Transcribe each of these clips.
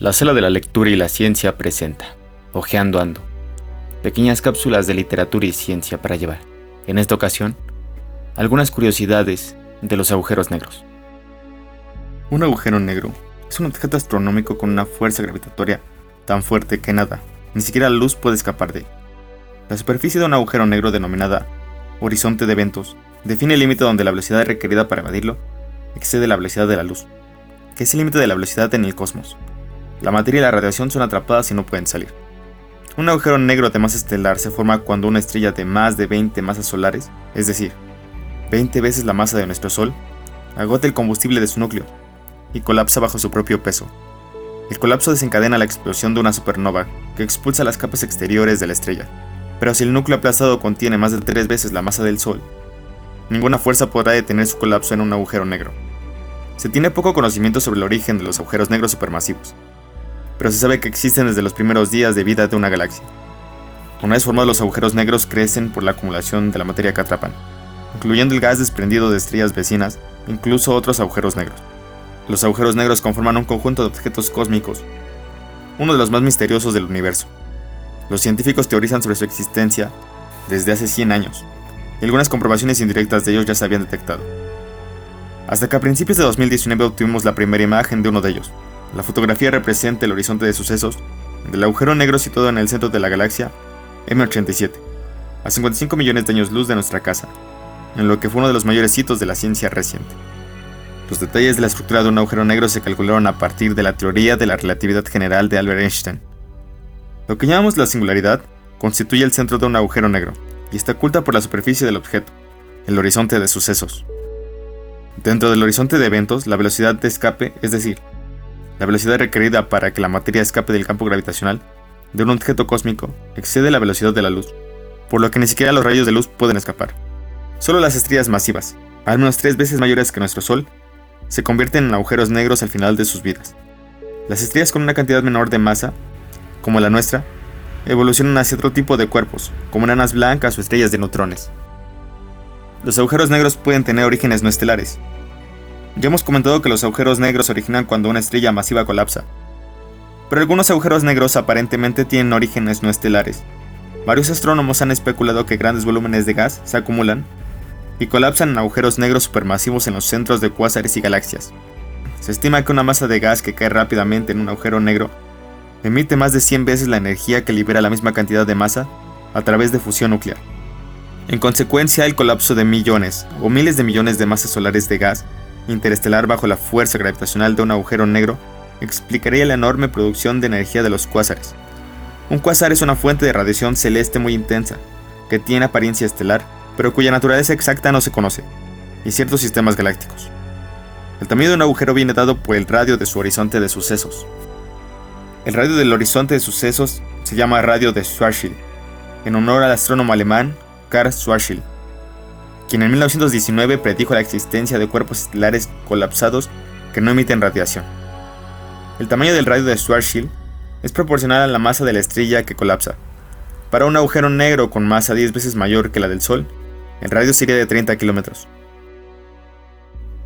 La sala de la lectura y la ciencia presenta Ojeando Ando, pequeñas cápsulas de literatura y ciencia para llevar, en esta ocasión, algunas curiosidades de los agujeros negros. Un agujero negro es un objeto astronómico con una fuerza gravitatoria tan fuerte que nada, ni siquiera la luz puede escapar de él. La superficie de un agujero negro denominada horizonte de eventos define el límite donde la velocidad requerida para evadirlo excede la velocidad de la luz, que es el límite de la velocidad en el cosmos. La materia y la radiación son atrapadas y no pueden salir. Un agujero negro de masa estelar se forma cuando una estrella de más de 20 masas solares, es decir, 20 veces la masa de nuestro Sol, agota el combustible de su núcleo y colapsa bajo su propio peso. El colapso desencadena la explosión de una supernova que expulsa las capas exteriores de la estrella. Pero si el núcleo aplastado contiene más de tres veces la masa del Sol, ninguna fuerza podrá detener su colapso en un agujero negro. Se tiene poco conocimiento sobre el origen de los agujeros negros supermasivos, pero se sabe que existen desde los primeros días de vida de una galaxia. Una vez formados los agujeros negros crecen por la acumulación de la materia que atrapan, incluyendo el gas desprendido de estrellas vecinas, incluso otros agujeros negros. Los agujeros negros conforman un conjunto de objetos cósmicos, uno de los más misteriosos del universo. Los científicos teorizan sobre su existencia desde hace 100 años, y algunas comprobaciones indirectas de ellos ya se habían detectado. Hasta que a principios de 2019 obtuvimos la primera imagen de uno de ellos, la fotografía representa el horizonte de sucesos del agujero negro situado en el centro de la galaxia M87, a 55 millones de años luz de nuestra casa, en lo que fue uno de los mayores hitos de la ciencia reciente. Los detalles de la estructura de un agujero negro se calcularon a partir de la teoría de la relatividad general de Albert Einstein. Lo que llamamos la singularidad constituye el centro de un agujero negro y está oculta por la superficie del objeto, el horizonte de sucesos. Dentro del horizonte de eventos, la velocidad de escape, es decir, la velocidad requerida para que la materia escape del campo gravitacional de un objeto cósmico excede la velocidad de la luz, por lo que ni siquiera los rayos de luz pueden escapar. Solo las estrellas masivas, al menos tres veces mayores que nuestro Sol, se convierten en agujeros negros al final de sus vidas. Las estrellas con una cantidad menor de masa, como la nuestra, evolucionan hacia otro tipo de cuerpos, como enanas blancas o estrellas de neutrones. Los agujeros negros pueden tener orígenes no estelares, ya hemos comentado que los agujeros negros originan cuando una estrella masiva colapsa. Pero algunos agujeros negros aparentemente tienen orígenes no estelares. Varios astrónomos han especulado que grandes volúmenes de gas se acumulan y colapsan en agujeros negros supermasivos en los centros de cuásares y galaxias. Se estima que una masa de gas que cae rápidamente en un agujero negro emite más de 100 veces la energía que libera la misma cantidad de masa a través de fusión nuclear. En consecuencia, el colapso de millones o miles de millones de masas solares de gas interestelar bajo la fuerza gravitacional de un agujero negro explicaría la enorme producción de energía de los cuásares. Un cuásar es una fuente de radiación celeste muy intensa, que tiene apariencia estelar, pero cuya naturaleza exacta no se conoce, y ciertos sistemas galácticos. El tamaño de un agujero viene dado por el radio de su horizonte de sucesos. El radio del horizonte de sucesos se llama radio de Schwarzschild, en honor al astrónomo alemán Karl Schwarzschild quien en 1919 predijo la existencia de cuerpos estelares colapsados que no emiten radiación. El tamaño del radio de Schwarzschild es proporcional a la masa de la estrella que colapsa. Para un agujero negro con masa 10 veces mayor que la del Sol, el radio sería de 30 kilómetros.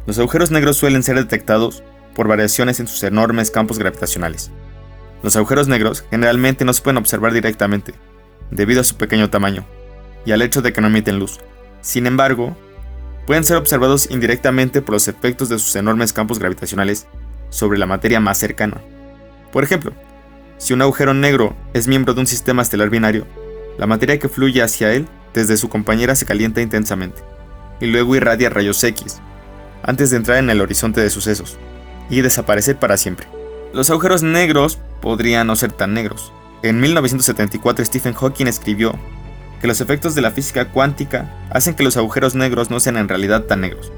Los agujeros negros suelen ser detectados por variaciones en sus enormes campos gravitacionales. Los agujeros negros generalmente no se pueden observar directamente, debido a su pequeño tamaño, y al hecho de que no emiten luz. Sin embargo, pueden ser observados indirectamente por los efectos de sus enormes campos gravitacionales sobre la materia más cercana. Por ejemplo, si un agujero negro es miembro de un sistema estelar binario, la materia que fluye hacia él desde su compañera se calienta intensamente y luego irradia rayos X, antes de entrar en el horizonte de sucesos y desaparecer para siempre. Los agujeros negros podrían no ser tan negros. En 1974 Stephen Hawking escribió que los efectos de la física cuántica hacen que los agujeros negros no sean en realidad tan negros,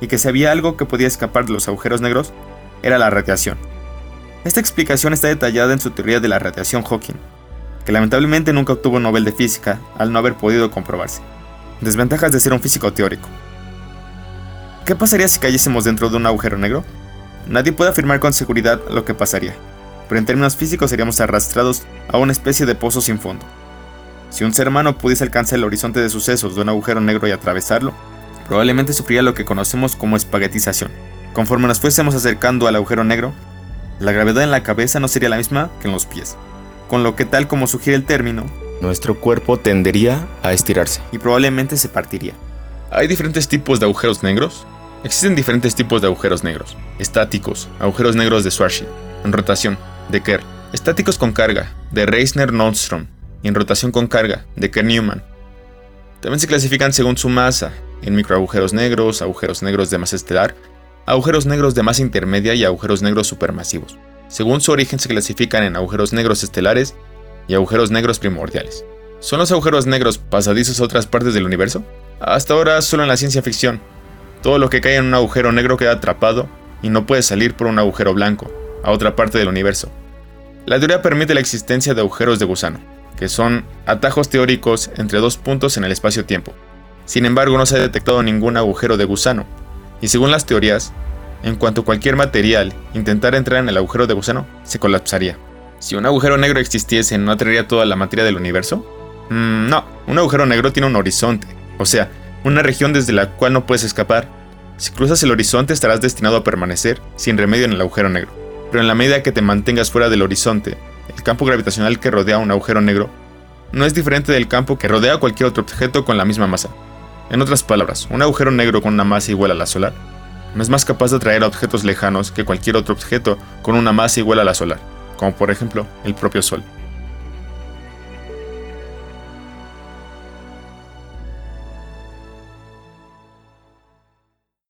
y que si había algo que podía escapar de los agujeros negros, era la radiación. Esta explicación está detallada en su teoría de la radiación Hawking, que lamentablemente nunca obtuvo un Nobel de Física al no haber podido comprobarse. Desventajas de ser un físico teórico. ¿Qué pasaría si cayésemos dentro de un agujero negro? Nadie puede afirmar con seguridad lo que pasaría, pero en términos físicos seríamos arrastrados a una especie de pozo sin fondo. Si un ser humano pudiese alcanzar el horizonte de sucesos de un agujero negro y atravesarlo, probablemente sufriría lo que conocemos como espaguetización. Conforme nos fuésemos acercando al agujero negro, la gravedad en la cabeza no sería la misma que en los pies. Con lo que tal como sugiere el término, nuestro cuerpo tendería a estirarse. Y probablemente se partiría. ¿Hay diferentes tipos de agujeros negros? Existen diferentes tipos de agujeros negros. Estáticos, agujeros negros de Schwarzschild, en rotación, de Kerr. Estáticos con carga, de Reisner-Nordstrom, y en rotación con carga, de Kerr-Newman. También se clasifican según su masa, en microagujeros negros, agujeros negros de masa estelar, agujeros negros de masa intermedia y agujeros negros supermasivos. Según su origen se clasifican en agujeros negros estelares y agujeros negros primordiales. ¿Son los agujeros negros pasadizos a otras partes del universo? Hasta ahora solo en la ciencia ficción. Todo lo que cae en un agujero negro queda atrapado y no puede salir por un agujero blanco, a otra parte del universo. La teoría permite la existencia de agujeros de gusano, que son atajos teóricos entre dos puntos en el espacio-tiempo. Sin embargo, no se ha detectado ningún agujero de gusano, y según las teorías, en cuanto cualquier material intentara entrar en el agujero de gusano, se colapsaría. Si un agujero negro existiese, ¿no atraería toda la materia del universo? Mm, no, un agujero negro tiene un horizonte, o sea, una región desde la cual no puedes escapar. Si cruzas el horizonte estarás destinado a permanecer sin remedio en el agujero negro. Pero en la medida que te mantengas fuera del horizonte, el campo gravitacional que rodea un agujero negro no es diferente del campo que rodea cualquier otro objeto con la misma masa. En otras palabras, un agujero negro con una masa igual a la solar no es más capaz de atraer a objetos lejanos que cualquier otro objeto con una masa igual a la solar, como por ejemplo el propio Sol.